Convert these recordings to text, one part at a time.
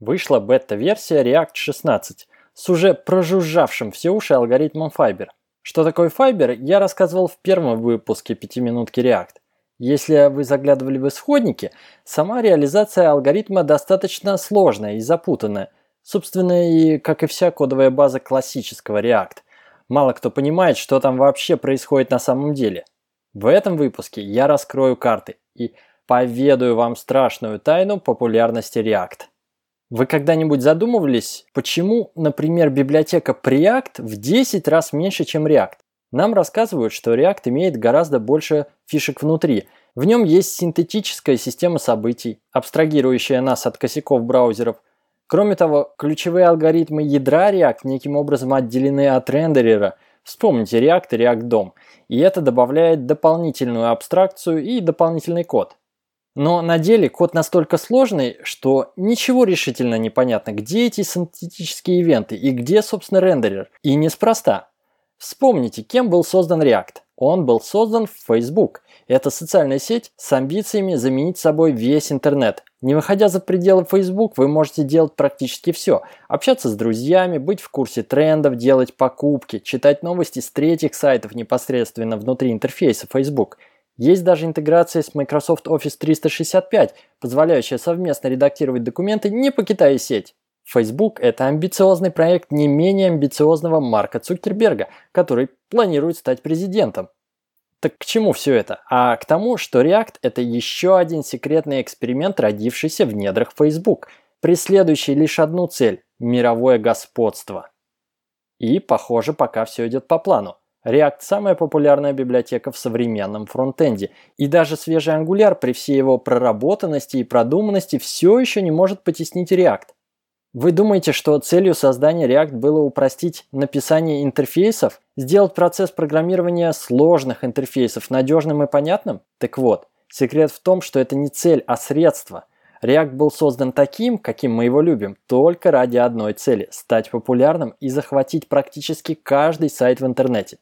Вышла бета-версия React 16 с уже прожужжавшим все уши алгоритмом Fiber. Что такое Fiber, я рассказывал в первом выпуске «Пятиминутки React». Если вы заглядывали в исходники, сама реализация алгоритма достаточно сложная и запутанная. Собственно, и как и вся кодовая база классического React. Мало кто понимает, что там вообще происходит на самом деле. В этом выпуске я раскрою карты и поведаю вам страшную тайну популярности React. Вы когда-нибудь задумывались, почему, например, библиотека Preact в 10 раз меньше, чем React? Нам рассказывают, что React имеет гораздо больше фишек внутри. В нем есть синтетическая система событий, абстрагирующая нас от косяков браузеров. Кроме того, ключевые алгоритмы ядра React неким образом отделены от рендерера. Вспомните React и React DOM. И это добавляет дополнительную абстракцию и дополнительный код. Но на деле код настолько сложный, что ничего решительно не понятно, где эти синтетические ивенты и где, собственно, рендерер. И неспроста. Вспомните, кем был создан React. Он был создан в Facebook. Это социальная сеть с амбициями заменить собой весь интернет. Не выходя за пределы Facebook, вы можете делать практически все. Общаться с друзьями, быть в курсе трендов, делать покупки, читать новости с третьих сайтов непосредственно внутри интерфейса Facebook – есть даже интеграция с Microsoft Office 365, позволяющая совместно редактировать документы, не покидая сеть. Facebook – это амбициозный проект не менее амбициозного Марка Цукерберга, который планирует стать президентом. Так к чему все это? А к тому, что React – это еще один секретный эксперимент, родившийся в недрах Facebook, преследующий лишь одну цель – мировое господство. И, похоже, пока все идет по плану. React – самая популярная библиотека в современном фронтенде. И даже свежий Angular при всей его проработанности и продуманности все еще не может потеснить React. Вы думаете, что целью создания React было упростить написание интерфейсов, сделать процесс программирования сложных интерфейсов надежным и понятным? Так вот, секрет в том, что это не цель, а средство. React был создан таким, каким мы его любим, только ради одной цели – стать популярным и захватить практически каждый сайт в интернете.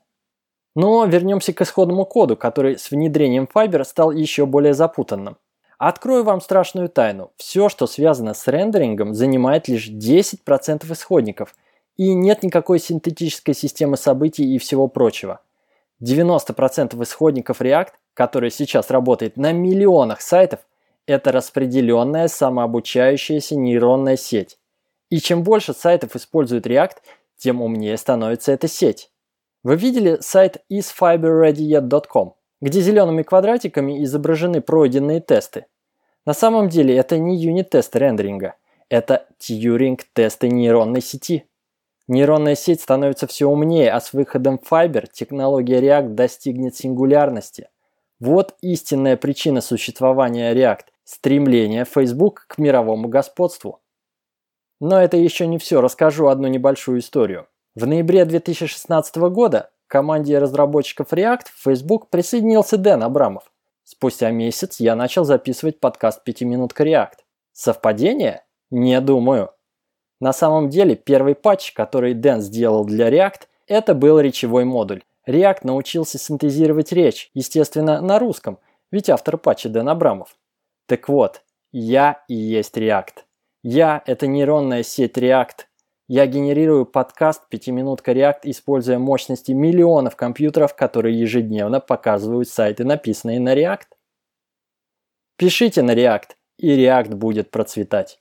Но вернемся к исходному коду, который с внедрением Fiber стал еще более запутанным. Открою вам страшную тайну. Все, что связано с рендерингом, занимает лишь 10% исходников. И нет никакой синтетической системы событий и всего прочего. 90% исходников React, который сейчас работает на миллионах сайтов, это распределенная самообучающаяся нейронная сеть. И чем больше сайтов используют React, тем умнее становится эта сеть. Вы видели сайт isfiberreadyyet.com, где зелеными квадратиками изображены пройденные тесты? На самом деле это не юнит-тесты рендеринга, это тьюринг-тесты нейронной сети. Нейронная сеть становится все умнее, а с выходом Fiber технология React достигнет сингулярности. Вот истинная причина существования React – стремление Facebook к мировому господству. Но это еще не все, расскажу одну небольшую историю. В ноябре 2016 года к команде разработчиков React в Facebook присоединился Дэн Абрамов. Спустя месяц я начал записывать подкаст «Пятиминутка React». Совпадение? Не думаю. На самом деле, первый патч, который Дэн сделал для React, это был речевой модуль. React научился синтезировать речь, естественно, на русском, ведь автор патча Дэн Абрамов. Так вот, я и есть React. Я – это нейронная сеть React – я генерирую подкаст «Пятиминутка React», используя мощности миллионов компьютеров, которые ежедневно показывают сайты, написанные на React. Пишите на React, и React будет процветать.